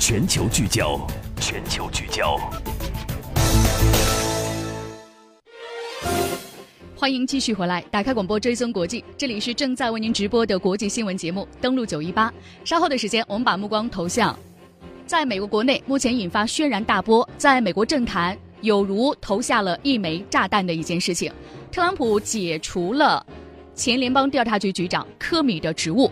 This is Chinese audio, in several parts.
全球聚焦，全球聚焦。欢迎继续回来，打开广播追踪国际，这里是正在为您直播的国际新闻节目。登录九一八，稍后的时间，我们把目光投向，在美国国内目前引发轩然大波，在美国政坛有如投下了一枚炸弹的一件事情：特朗普解除了前联邦调查局局长科米的职务。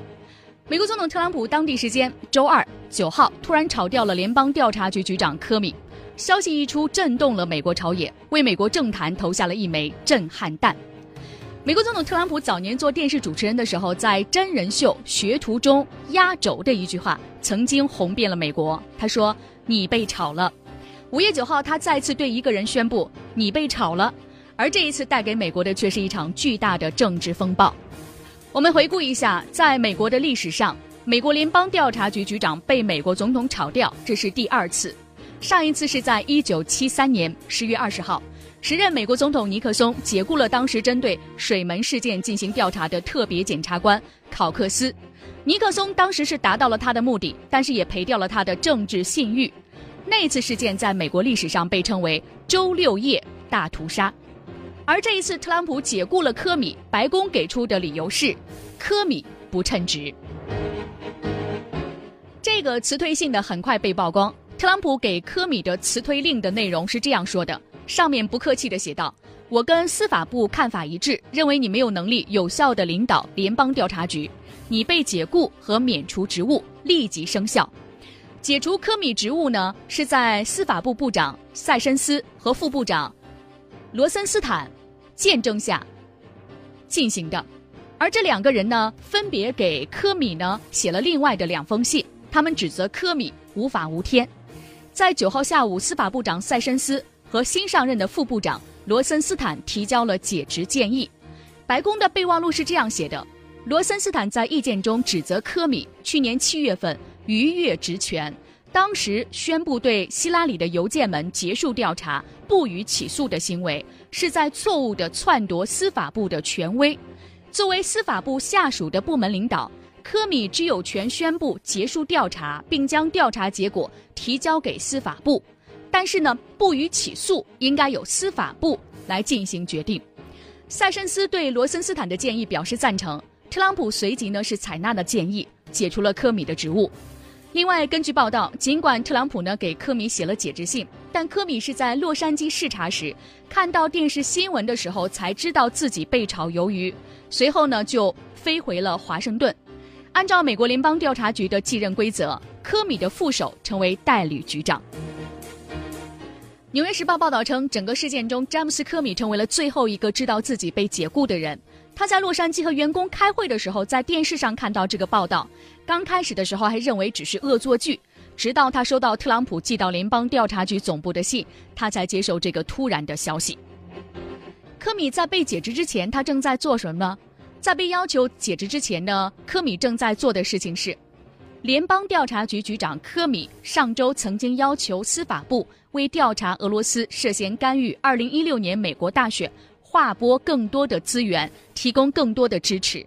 美国总统特朗普当地时间周二九号突然炒掉了联邦调查局局长科米，消息一出，震动了美国朝野，为美国政坛投下了一枚震撼弹。美国总统特朗普早年做电视主持人的时候，在真人秀《学徒》中压轴的一句话，曾经红遍了美国。他说：“你被炒了。”五月九号，他再次对一个人宣布：“你被炒了。”而这一次带给美国的却是一场巨大的政治风暴。我们回顾一下，在美国的历史上，美国联邦调查局局长被美国总统炒掉，这是第二次。上一次是在一九七三年十月二十号，时任美国总统尼克松解雇了当时针对水门事件进行调查的特别检察官考克斯。尼克松当时是达到了他的目的，但是也赔掉了他的政治信誉。那次事件在美国历史上被称为“周六夜大屠杀”。而这一次，特朗普解雇了科米，白宫给出的理由是，科米不称职。这个辞退信的很快被曝光。特朗普给科米的辞退令的内容是这样说的：上面不客气地写道，我跟司法部看法一致，认为你没有能力有效地领导联邦调查局，你被解雇和免除职务立即生效。解除科米职务呢，是在司法部部长塞申斯和副部长罗森斯坦。见证下进行的，而这两个人呢，分别给科米呢写了另外的两封信，他们指责科米无法无天。在九号下午，司法部长塞申斯和新上任的副部长罗森斯坦提交了解职建议。白宫的备忘录是这样写的：罗森斯坦在意见中指责科米去年七月份逾越职权。当时宣布对希拉里的邮件门结束调查、不予起诉的行为，是在错误地篡夺司法部的权威。作为司法部下属的部门领导，科米只有权宣布结束调查，并将调查结果提交给司法部。但是呢，不予起诉应该由司法部来进行决定。塞申斯对罗森斯坦的建议表示赞成，特朗普随即呢是采纳了建议，解除了科米的职务。另外，根据报道，尽管特朗普呢给科米写了解职信，但科米是在洛杉矶视察时看到电视新闻的时候才知道自己被炒鱿鱼，随后呢就飞回了华盛顿。按照美国联邦调查局的继任规则，科米的副手成为代理局长。纽约时报报道称，整个事件中，詹姆斯·科米成为了最后一个知道自己被解雇的人。他在洛杉矶和员工开会的时候，在电视上看到这个报道。刚开始的时候还认为只是恶作剧，直到他收到特朗普寄到联邦调查局总部的信，他才接受这个突然的消息。科米在被解职之前，他正在做什么呢？在被要求解职之前呢，科米正在做的事情是，联邦调查局局长科米上周曾经要求司法部为调查俄罗斯涉嫌干预2016年美国大选。划拨更多的资源，提供更多的支持，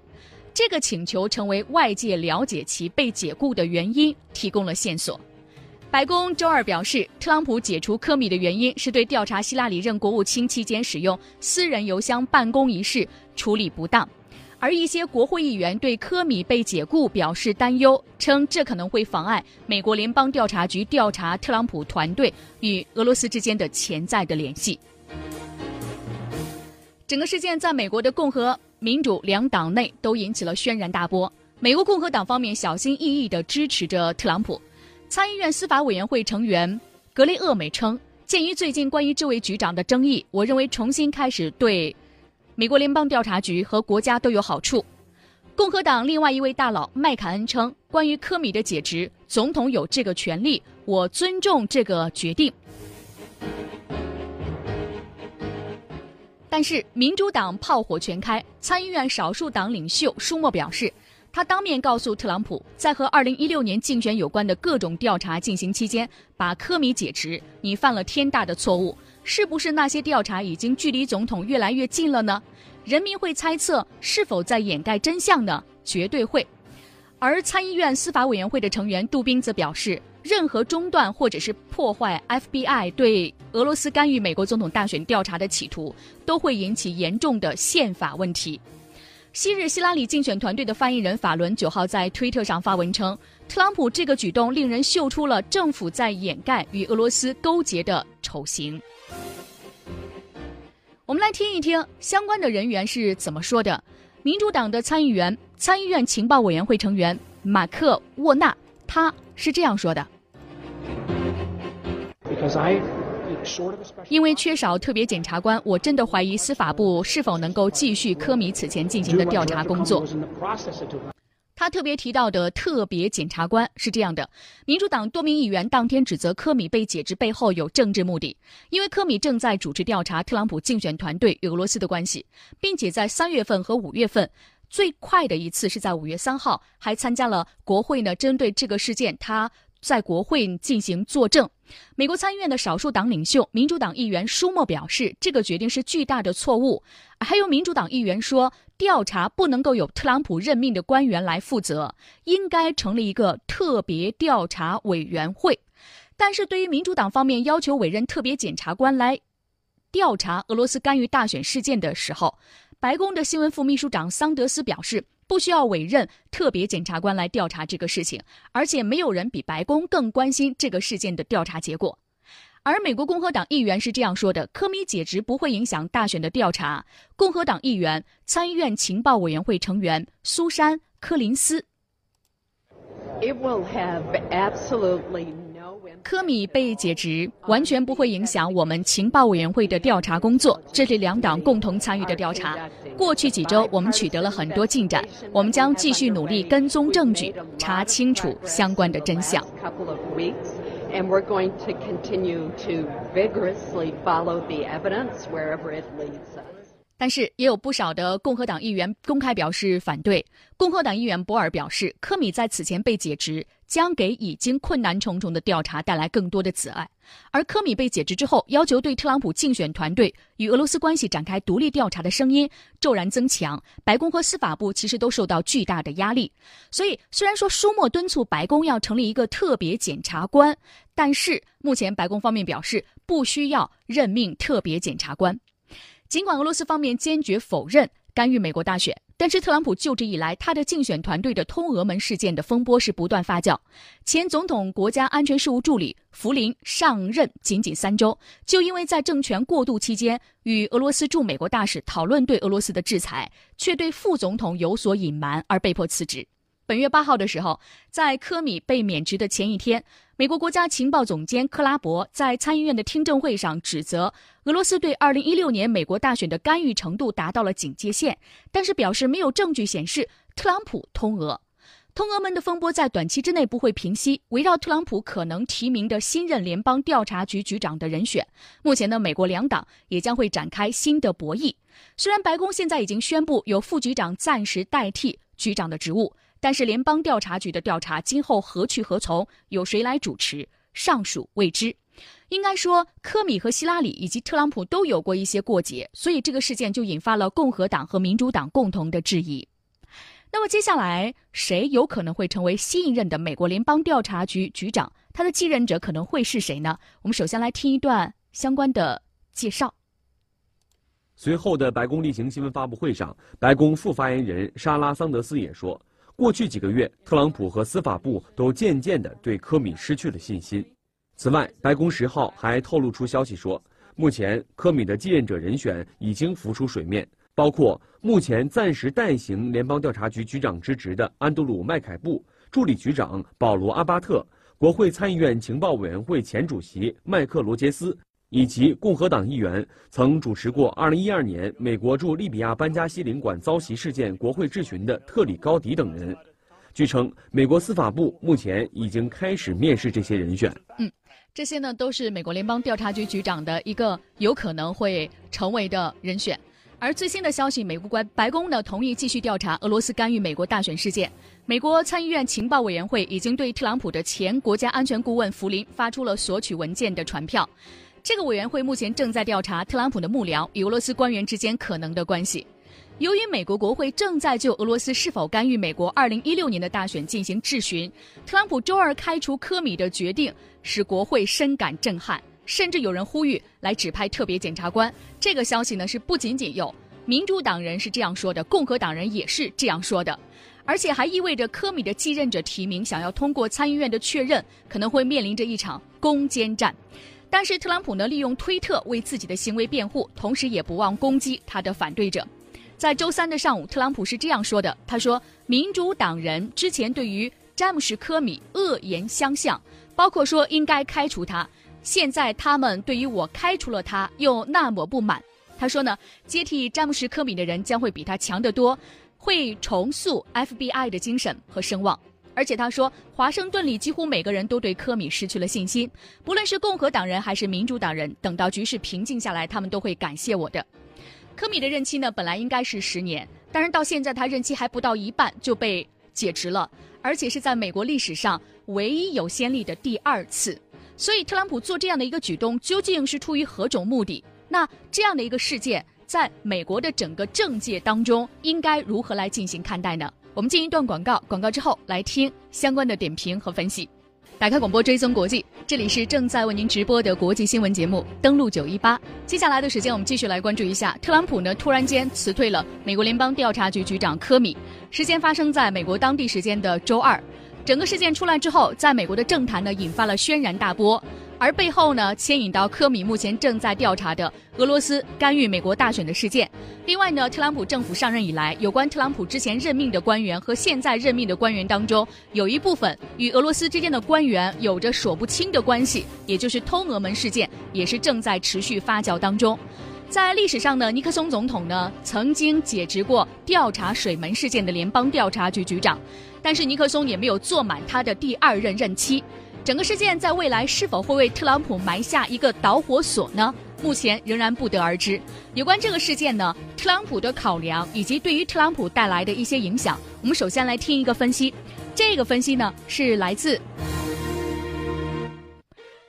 这个请求成为外界了解其被解雇的原因提供了线索。白宫周二表示，特朗普解除科米的原因是对调查希拉里任国务卿期间使用私人邮箱办公一事处理不当，而一些国会议员对科米被解雇表示担忧，称这可能会妨碍美国联邦调查局调查特朗普团队与俄罗斯之间的潜在的联系。整个事件在美国的共和、民主两党内都引起了轩然大波。美国共和党方面小心翼翼地支持着特朗普。参议院司法委员会成员格雷厄美称：“鉴于最近关于这位局长的争议，我认为重新开始对美国联邦调查局和国家都有好处。”共和党另外一位大佬麦凯恩称：“关于科米的解职，总统有这个权利，我尊重这个决定。”但是民主党炮火全开，参议院少数党领袖舒默表示，他当面告诉特朗普，在和2016年竞选有关的各种调查进行期间，把科米解职，你犯了天大的错误。是不是那些调查已经距离总统越来越近了呢？人民会猜测是否在掩盖真相呢？绝对会。而参议院司法委员会的成员杜宾则表示，任何中断或者是破坏 FBI 对俄罗斯干预美国总统大选调查的企图，都会引起严重的宪法问题。昔日希拉里竞选团队的发言人法伦九号在推特上发文称，特朗普这个举动令人嗅出了政府在掩盖与俄罗斯勾结的丑行。我们来听一听相关的人员是怎么说的。民主党的参议员、参议院情报委员会成员马克·沃纳，他是这样说的。因为缺少特别检察官，我真的怀疑司法部是否能够继续科米此前进行的调查工作。他特别提到的特别检察官是这样的：民主党多名议员当天指责科米被解职背后有政治目的，因为科米正在主持调查特朗普竞选团队与俄罗斯的关系，并且在三月份和五月份，最快的一次是在五月三号，还参加了国会呢针对这个事件他。在国会进行作证，美国参议院的少数党领袖民主党议员舒默表示，这个决定是巨大的错误。还有民主党议员说，调查不能够由特朗普任命的官员来负责，应该成立一个特别调查委员会。但是对于民主党方面要求委任特别检察官来调查俄罗斯干预大选事件的时候，白宫的新闻副秘书长桑德斯表示。不需要委任特别检察官来调查这个事情，而且没有人比白宫更关心这个事件的调查结果。而美国共和党议员是这样说的：科米解职不会影响大选的调查。共和党议员、参议院情报委员会成员苏珊·柯林斯。科米被解职完全不会影响我们情报委员会的调查工作，这是两党共同参与的调查。过去几周，我们取得了很多进展，我们将继续努力跟踪证据，查清楚相关的真相。但是也有不少的共和党议员公开表示反对。共和党议员博尔表示，科米在此前被解职，将给已经困难重重的调查带来更多的阻碍。而科米被解职之后，要求对特朗普竞选团队与俄罗斯关系展开独立调查的声音骤然增强。白宫和司法部其实都受到巨大的压力。所以，虽然说舒默敦促白宫要成立一个特别检察官，但是目前白宫方面表示不需要任命特别检察官。尽管俄罗斯方面坚决否认干预美国大选，但是特朗普就职以来，他的竞选团队的通俄门事件的风波是不断发酵。前总统国家安全事务助理福林上任仅仅三周，就因为在政权过渡期间与俄罗斯驻美国大使讨论对俄罗斯的制裁，却对副总统有所隐瞒而被迫辞职。本月八号的时候，在科米被免职的前一天，美国国家情报总监克拉伯在参议院的听证会上指责俄罗斯对二零一六年美国大选的干预程度达到了警戒线，但是表示没有证据显示特朗普通俄。通俄门的风波在短期之内不会平息。围绕特朗普可能提名的新任联邦调查局局长的人选，目前呢，美国两党也将会展开新的博弈。虽然白宫现在已经宣布由副局长暂时代替局长的职务。但是联邦调查局的调查今后何去何从，由谁来主持，尚属未知。应该说，科米和希拉里以及特朗普都有过一些过节，所以这个事件就引发了共和党和民主党共同的质疑。那么接下来，谁有可能会成为新一任的美国联邦调查局局长？他的继任者可能会是谁呢？我们首先来听一段相关的介绍。随后的白宫例行新闻发布会上，白宫副发言人莎拉·桑德斯也说。过去几个月，特朗普和司法部都渐渐地对科米失去了信心。此外，白宫十号还透露出消息说，目前科米的继任者人选已经浮出水面，包括目前暂时代行联邦调查局局长之职的安德鲁·麦凯布、助理局长保罗·阿巴特、国会参议院情报委员会前主席麦克罗杰斯。以及共和党议员曾主持过2012年美国驻利比亚班加西领馆遭袭事件国会质询的特里高迪等人。据称，美国司法部目前已经开始面试这些人选。嗯，这些呢都是美国联邦调查局局长的一个有可能会成为的人选。而最新的消息，美国白白宫呢同意继续调查俄罗斯干预美国大选事件。美国参议院情报委员会已经对特朗普的前国家安全顾问弗林发出了索取文件的传票。这个委员会目前正在调查特朗普的幕僚与俄罗斯官员之间可能的关系。由于美国国会正在就俄罗斯是否干预美国2016年的大选进行质询，特朗普周二开除科米的决定使国会深感震撼，甚至有人呼吁来指派特别检察官。这个消息呢是不仅仅有民主党人是这样说的，共和党人也是这样说的，而且还意味着科米的继任者提名想要通过参议院的确认，可能会面临着一场攻坚战。但是特朗普呢，利用推特为自己的行为辩护，同时也不忘攻击他的反对者。在周三的上午，特朗普是这样说的：“他说，民主党人之前对于詹姆士·科米恶言相向，包括说应该开除他。现在他们对于我开除了他又那么不满。他说呢，接替詹姆士·科米的人将会比他强得多，会重塑 FBI 的精神和声望。而且他说，华盛顿里几乎每个人都对科米失去了信心，不论是共和党人还是民主党人，等到局势平静下来，他们都会感谢我的。”科米的任期呢，本来应该是十年，但是到现在他任期还不到一半就被解职了，而且是在美国历史上唯一有先例的第二次。所以特朗普做这样的一个举动，究竟是出于何种目的？那这样的一个事件，在美国的整个政界当中，应该如何来进行看待呢？我们进一段广告，广告之后来听相关的点评和分析。打开广播，追踪国际，这里是正在为您直播的国际新闻节目。登录九一八，接下来的时间，我们继续来关注一下特朗普呢突然间辞退了美国联邦调查局局长科米。时间发生在美国当地时间的周二，整个事件出来之后，在美国的政坛呢引发了轩然大波。而背后呢，牵引到科米目前正在调查的俄罗斯干预美国大选的事件。另外呢，特朗普政府上任以来，有关特朗普之前任命的官员和现在任命的官员当中，有一部分与俄罗斯之间的官员有着说不清的关系，也就是通俄门事件，也是正在持续发酵当中。在历史上呢，尼克松总统呢曾经解职过调查水门事件的联邦调查局局长，但是尼克松也没有坐满他的第二任任期。整个事件在未来是否会为特朗普埋下一个导火索呢？目前仍然不得而知。有关这个事件呢，特朗普的考量以及对于特朗普带来的一些影响，我们首先来听一个分析。这个分析呢是来自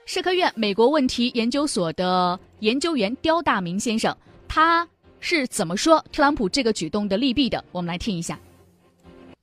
社科院美国问题研究所的研究员刁大明先生，他是怎么说特朗普这个举动的利弊的？我们来听一下。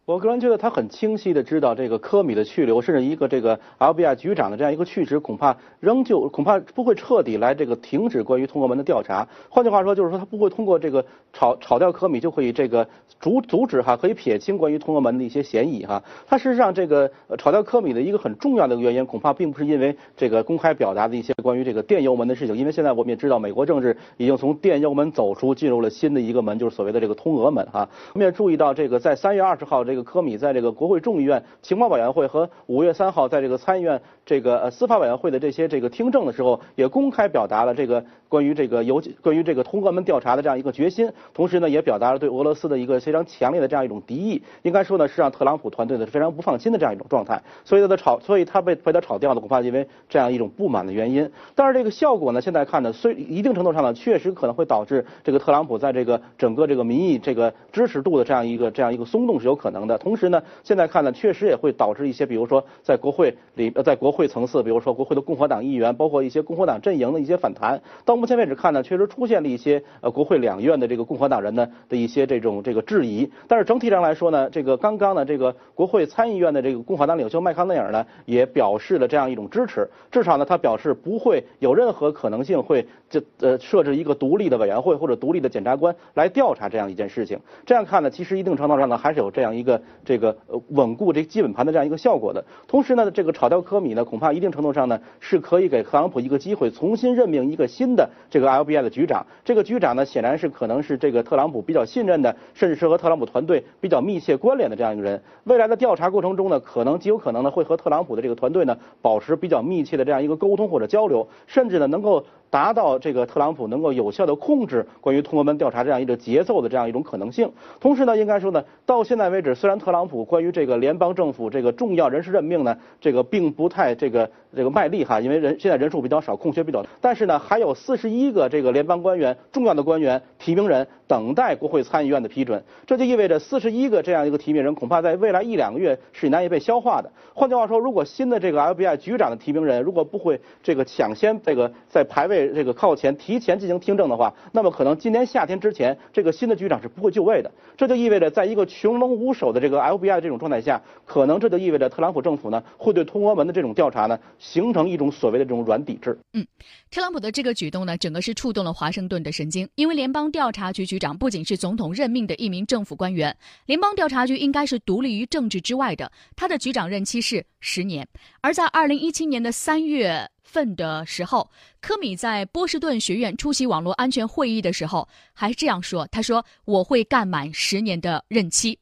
我个人觉得他很清晰的知道这个科米的去留，甚至一个这个 L B I 局长的这样一个去职，恐怕仍旧恐怕不会彻底来这个停止关于通俄门的调查。换句话说，就是说他不会通过这个炒炒掉科米就可以这个阻阻止哈，可以撇清关于通俄门的一些嫌疑哈。他事实上这个炒掉科米的一个很重要的原因，恐怕并不是因为这个公开表达的一些关于这个电邮门的事情，因为现在我们也知道美国政治已经从电邮门走出，进入了新的一个门，就是所谓的这个通俄门哈。我们也注意到这个在三月二十号这个。科米在这个国会众议院情报委员会和五月三号在这个参议院这个呃司法委员会的这些这个听证的时候，也公开表达了这个关于这个邮关于这个通俄门调查的这样一个决心，同时呢，也表达了对俄罗斯的一个非常强烈的这样一种敌意。应该说呢，是让特朗普团队呢是非常不放心的这样一种状态。所以他的炒，所以他被被他炒掉的，恐怕因为这样一种不满的原因。但是这个效果呢，现在看呢，虽一定程度上呢，确实可能会导致这个特朗普在这个整个这个民意这个支持度的这样一个这样一个松动是有可能的。同时呢，现在看呢，确实也会导致一些，比如说在国会里，呃，在国会层次，比如说国会的共和党议员，包括一些共和党阵营的一些反弹。到目前为止看呢，确实出现了一些呃国会两院的这个共和党人呢的一些这种这个质疑。但是整体上来说呢，这个刚刚呢，这个国会参议院的这个共和党领袖麦康奈尔呢，也表示了这样一种支持。至少呢，他表示不会有任何可能性会这呃设置一个独立的委员会或者独立的检察官来调查这样一件事情。这样看呢，其实一定程度上呢，还是有这样一个这个。呃，稳固这基本盘的这样一个效果的。同时呢，这个炒掉科米呢，恐怕一定程度上呢，是可以给特朗普一个机会，重新任命一个新的这个 LBI 的局长。这个局长呢，显然是可能是这个特朗普比较信任的，甚至是和特朗普团队比较密切关联的这样一个人。未来的调查过程中呢，可能极有可能呢，会和特朗普的这个团队呢，保持比较密切的这样一个沟通或者交流，甚至呢，能够。达到这个特朗普能够有效的控制关于通俄门调查这样一个节奏的这样一种可能性。同时呢，应该说呢，到现在为止，虽然特朗普关于这个联邦政府这个重要人事任命呢，这个并不太这个这个卖力哈，因为人现在人数比较少，空缺比较，但是呢，还有四十一个这个联邦官员重要的官员提名人等待国会参议院的批准，这就意味着四十一个这样一个提名人恐怕在未来一两个月是难以被消化的。换句话说，如果新的这个 FBI 局长的提名人如果不会这个抢先这个在排位这个靠前提前进行听证的话，那么可能今年夏天之前这个新的局长是不会就位的。这就意味着在一个群龙无首的这个 FBI 这种状态下，可能这就意味着特朗普政府呢会对通俄门的这种调查呢形成一种所谓的这种软抵制。嗯，特朗普的这个举动呢，整个是触动了华盛顿的神经，因为联邦调查局局长不仅是总统任命的一名政府官员，联邦调查局应该是独立于政治之外的，他的局长任期是十年。而在二零一七年的三月份的时候，科米在波士顿学院出席网络安全会议的时候还这样说：“他说我会干满十年的任期。”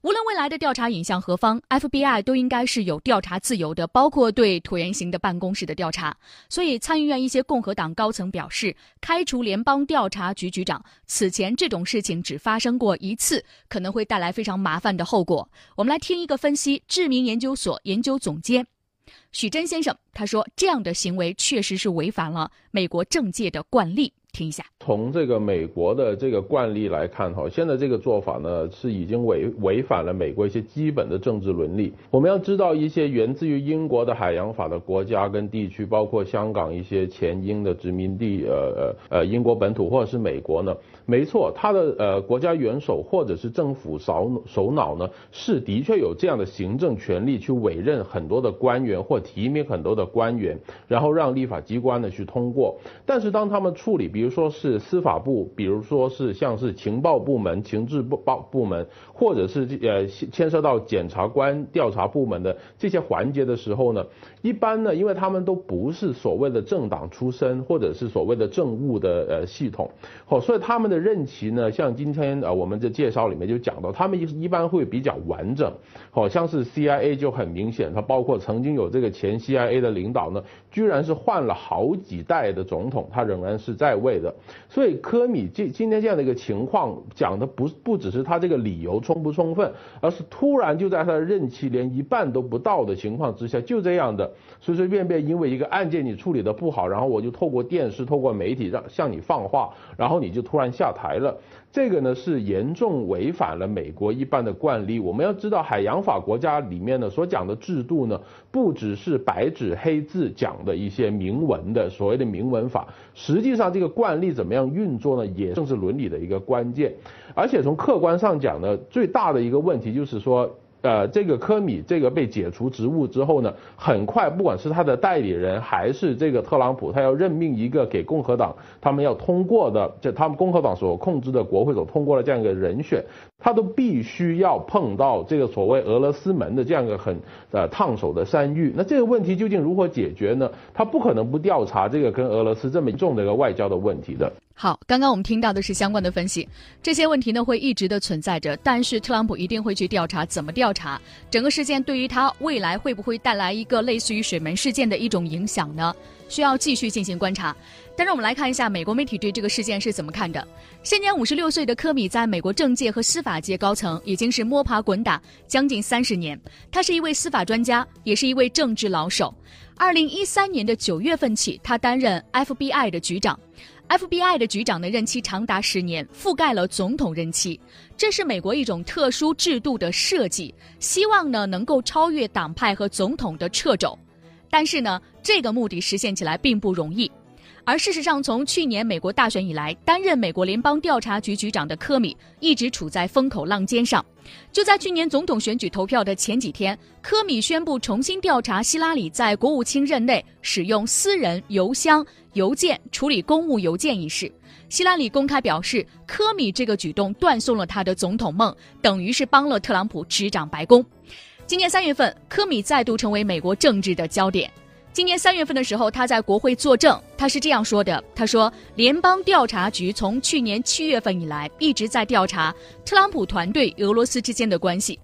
无论未来的调查引向何方，FBI 都应该是有调查自由的，包括对椭圆形的办公室的调查。所以，参议院一些共和党高层表示，开除联邦调查局局长，此前这种事情只发生过一次，可能会带来非常麻烦的后果。我们来听一个分析，智明研究所研究总监许真先生他说，这样的行为确实是违反了美国政界的惯例。听一下，从这个美国的这个惯例来看，哈，现在这个做法呢是已经违违反了美国一些基本的政治伦理。我们要知道，一些源自于英国的海洋法的国家跟地区，包括香港一些前英的殖民地，呃呃呃，英国本土或者是美国呢，没错，他的呃国家元首或者是政府首首脑呢，是的确有这样的行政权力去委任很多的官员或提名很多的官员，然后让立法机关呢去通过。但是当他们处理，比如如说是司法部，比如说是像是情报部门、情治部报部门，或者是呃牵涉到检察官调查部门的这些环节的时候呢，一般呢，因为他们都不是所谓的政党出身，或者是所谓的政务的呃系统，好，所以他们的任期呢，像今天呃我们的介绍里面就讲到，他们一一般会比较完整，好像是 CIA 就很明显，它包括曾经有这个前 CIA 的领导呢，居然是换了好几代的总统，他仍然是在位。的，所以科米今今天这样的一个情况讲的不不只是他这个理由充不充分，而是突然就在他的任期连一半都不到的情况之下，就这样的随随便便因为一个案件你处理的不好，然后我就透过电视、透过媒体让向你放话，然后你就突然下台了。这个呢是严重违反了美国一般的惯例。我们要知道海洋法国家里面呢所讲的制度呢，不只是白纸黑字讲的一些明文的所谓的明文法，实际上这个惯例怎么样运作呢，也正是伦理的一个关键。而且从客观上讲呢，最大的一个问题就是说。呃，这个科米这个被解除职务之后呢，很快不管是他的代理人还是这个特朗普，他要任命一个给共和党他们要通过的，就他们共和党所控制的国会所通过的这样一个人选，他都必须要碰到这个所谓俄罗斯门的这样一个很呃烫手的山芋。那这个问题究竟如何解决呢？他不可能不调查这个跟俄罗斯这么重的一个外交的问题的。好，刚刚我们听到的是相关的分析，这些问题呢会一直的存在着，但是特朗普一定会去调查，怎么调查？整个事件对于他未来会不会带来一个类似于水门事件的一种影响呢？需要继续进行观察。但是我们来看一下美国媒体对这个事件是怎么看的。现年五十六岁的科米在美国政界和司法界高层已经是摸爬滚打将近三十年，他是一位司法专家，也是一位政治老手。二零一三年的九月份起，他担任 FBI 的局长。FBI 的局长的任期长达十年，覆盖了总统任期。这是美国一种特殊制度的设计，希望呢能够超越党派和总统的掣肘。但是呢，这个目的实现起来并不容易。而事实上，从去年美国大选以来，担任美国联邦调查局局长的科米一直处在风口浪尖上。就在去年总统选举投票的前几天，科米宣布重新调查希拉里在国务卿任内使用私人邮箱、邮件处理公务邮件一事。希拉里公开表示，科米这个举动断送了他的总统梦，等于是帮了特朗普执掌白宫。今年三月份，科米再度成为美国政治的焦点。今年三月份的时候，他在国会作证，他是这样说的：“他说，联邦调查局从去年七月份以来一直在调查特朗普团队俄罗斯之间的关系，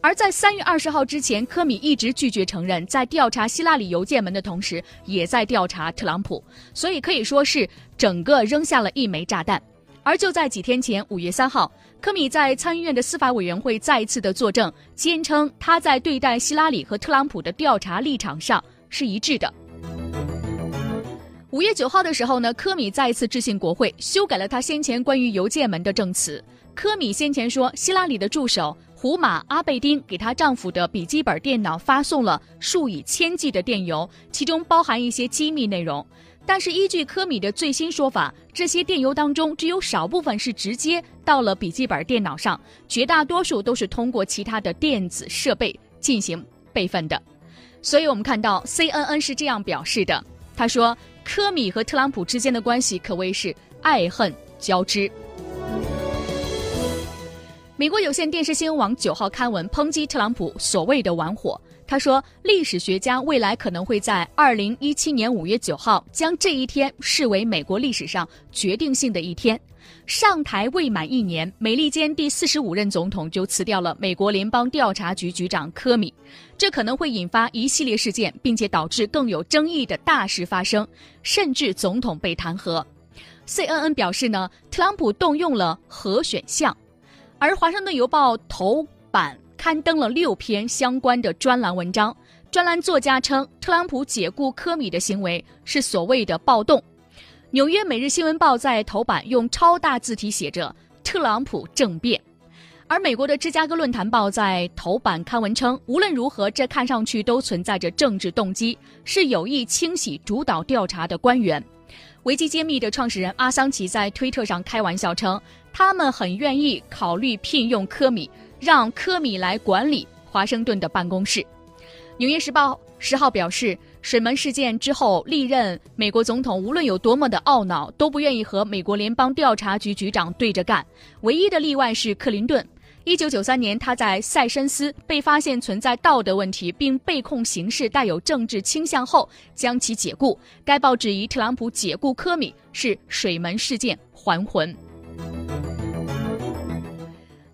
而在三月二十号之前，科米一直拒绝承认，在调查希拉里邮件门的同时，也在调查特朗普，所以可以说是整个扔下了一枚炸弹。”而就在几天前，五月三号，科米在参议院的司法委员会再一次的作证，坚称他在对待希拉里和特朗普的调查立场上是一致的。五月九号的时候呢，科米再一次致信国会，修改了他先前关于邮件门的证词。科米先前说，希拉里的助手胡马阿贝丁给她丈夫的笔记本电脑发送了数以千计的电邮，其中包含一些机密内容。但是依据科米的最新说法，这些电邮当中只有少部分是直接到了笔记本电脑上，绝大多数都是通过其他的电子设备进行备份的。所以我们看到 CNN 是这样表示的，他说科米和特朗普之间的关系可谓是爱恨交织。美国有线电视新闻网九号刊文抨击特朗普所谓的玩火。他说，历史学家未来可能会在二零一七年五月九号将这一天视为美国历史上决定性的一天。上台未满一年，美利坚第四十五任总统就辞掉了美国联邦调查局局长科米，这可能会引发一系列事件，并且导致更有争议的大事发生，甚至总统被弹劾。CNN 表示呢，特朗普动用了核选项，而华盛顿邮报头版。刊登了六篇相关的专栏文章。专栏作家称，特朗普解雇科米的行为是所谓的暴动。纽约每日新闻报在头版用超大字体写着“特朗普政变”，而美国的芝加哥论坛报在头版刊文称，无论如何，这看上去都存在着政治动机，是有意清洗主导调查的官员。维基揭秘的创始人阿桑奇在推特上开玩笑称，他们很愿意考虑聘用科米。让科米来管理华盛顿的办公室。《纽约时报》十号表示，水门事件之后，历任美国总统无论有多么的懊恼，都不愿意和美国联邦调查局局长对着干。唯一的例外是克林顿。一九九三年，他在塞申斯被发现存在道德问题，并被控刑事带有政治倾向后，将其解雇。该报质疑特朗普解雇科米是水门事件还魂。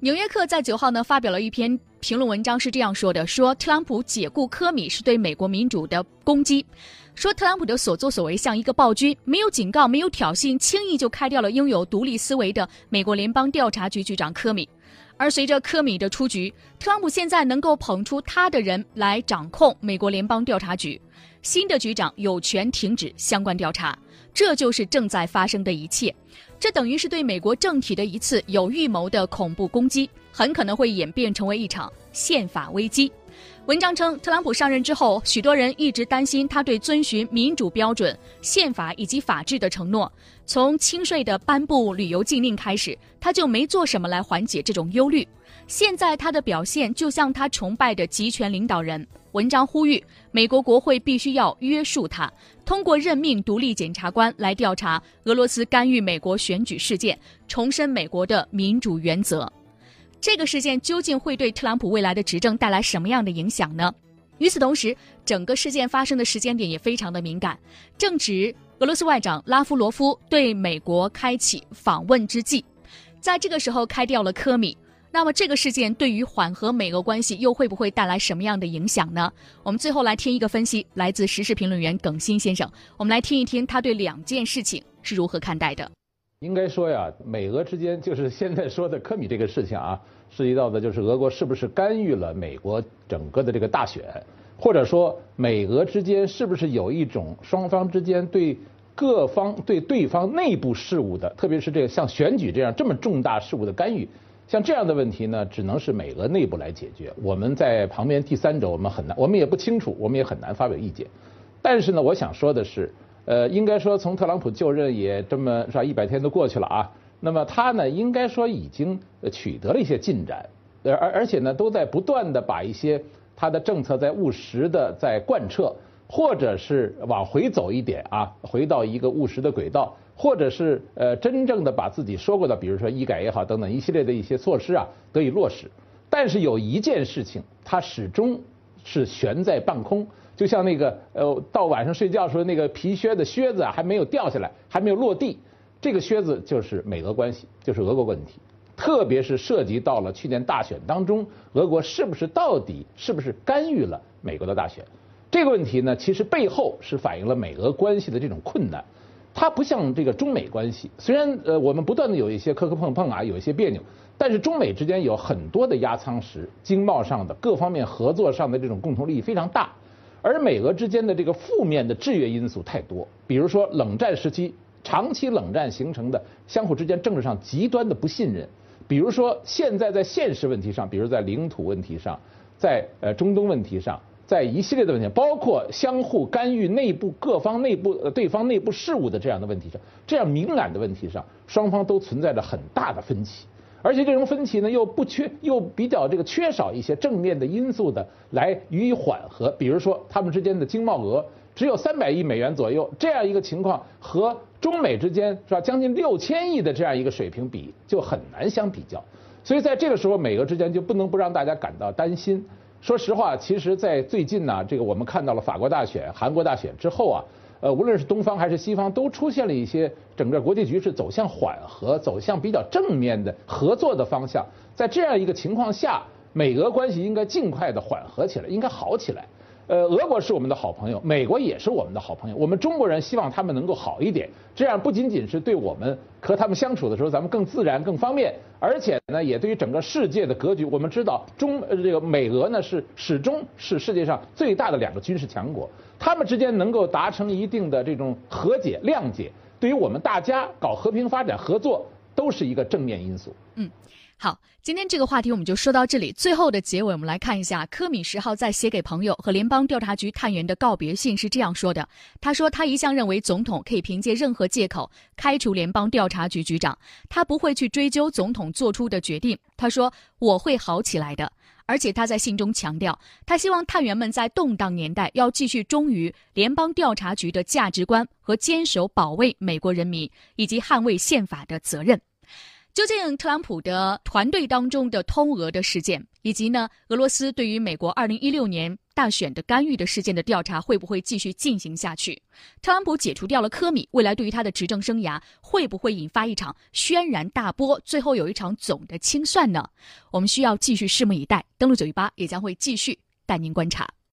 纽约客在九号呢发表了一篇评论文章，是这样说的：说特朗普解雇科米是对美国民主的攻击，说特朗普的所作所为像一个暴君，没有警告，没有挑衅，轻易就开掉了拥有独立思维的美国联邦调查局局长科米。而随着科米的出局，特朗普现在能够捧出他的人来掌控美国联邦调查局，新的局长有权停止相关调查，这就是正在发生的一切。这等于是对美国政体的一次有预谋的恐怖攻击，很可能会演变成为一场宪法危机。文章称，特朗普上任之后，许多人一直担心他对遵循民主标准、宪法以及法治的承诺。从轻税的颁布旅游禁令开始，他就没做什么来缓解这种忧虑。现在他的表现就像他崇拜的集权领导人。文章呼吁美国国会必须要约束他，通过任命独立检察官来调查俄罗斯干预美国选举事件，重申美国的民主原则。这个事件究竟会对特朗普未来的执政带来什么样的影响呢？与此同时，整个事件发生的时间点也非常的敏感，正值俄罗斯外长拉夫罗夫对美国开启访问之际，在这个时候开掉了科米。那么这个事件对于缓和美俄关系又会不会带来什么样的影响呢？我们最后来听一个分析，来自时事评论员耿新先生。我们来听一听他对两件事情是如何看待的。应该说呀，美俄之间就是现在说的科米这个事情啊，涉及到的就是俄国是不是干预了美国整个的这个大选，或者说美俄之间是不是有一种双方之间对各方对对方内部事务的，特别是这个像选举这样这么重大事务的干预。像这样的问题呢，只能是美俄内部来解决。我们在旁边第三者，我们很难，我们也不清楚，我们也很难发表意见。但是呢，我想说的是，呃，应该说从特朗普就任也这么是吧，一百天都过去了啊。那么他呢，应该说已经取得了一些进展，而而而且呢，都在不断的把一些他的政策在务实的在贯彻，或者是往回走一点啊，回到一个务实的轨道。或者是呃真正的把自己说过的，比如说医改也好等等一系列的一些措施啊得以落实，但是有一件事情它始终是悬在半空，就像那个呃到晚上睡觉时候那个皮靴的靴子啊还没有掉下来，还没有落地，这个靴子就是美俄关系，就是俄国问题，特别是涉及到了去年大选当中，俄国是不是到底是不是干预了美国的大选，这个问题呢，其实背后是反映了美俄关系的这种困难。它不像这个中美关系，虽然呃我们不断的有一些磕磕碰碰啊，有一些别扭，但是中美之间有很多的压舱石，经贸上的各方面合作上的这种共同利益非常大，而美俄之间的这个负面的制约因素太多，比如说冷战时期长期冷战形成的相互之间政治上极端的不信任，比如说现在在现实问题上，比如在领土问题上，在呃中东问题上。在一系列的问题，包括相互干预内部各方内部呃对方内部事务的这样的问题上，这样敏感的问题上，双方都存在着很大的分歧，而且这种分歧呢又不缺又比较这个缺少一些正面的因素的来予以缓和，比如说他们之间的经贸额只有三百亿美元左右这样一个情况，和中美之间是吧将近六千亿的这样一个水平比就很难相比较，所以在这个时候美俄之间就不能不让大家感到担心。说实话，其实，在最近呢，这个我们看到了法国大选、韩国大选之后啊，呃，无论是东方还是西方，都出现了一些整个国际局势走向缓和、走向比较正面的合作的方向。在这样一个情况下，美俄关系应该尽快的缓和起来，应该好起来。呃，俄国是我们的好朋友，美国也是我们的好朋友。我们中国人希望他们能够好一点，这样不仅仅是对我们和他们相处的时候咱们更自然、更方便，而且呢，也对于整个世界的格局。我们知道中呃这个美俄呢是始终是世界上最大的两个军事强国，他们之间能够达成一定的这种和解、谅解，对于我们大家搞和平发展合作都是一个正面因素。嗯。好，今天这个话题我们就说到这里。最后的结尾，我们来看一下科米十号在写给朋友和联邦调查局探员的告别信是这样说的：他说，他一向认为总统可以凭借任何借口开除联邦调查局局长，他不会去追究总统做出的决定。他说，我会好起来的。而且他在信中强调，他希望探员们在动荡年代要继续忠于联邦调查局的价值观和坚守保卫美国人民以及捍卫宪法的责任。究竟特朗普的团队当中的通俄的事件，以及呢俄罗斯对于美国二零一六年大选的干预的事件的调查，会不会继续进行下去？特朗普解除掉了科米，未来对于他的执政生涯会不会引发一场轩然大波？最后有一场总的清算呢？我们需要继续拭目以待。登录九一八也将会继续带您观察。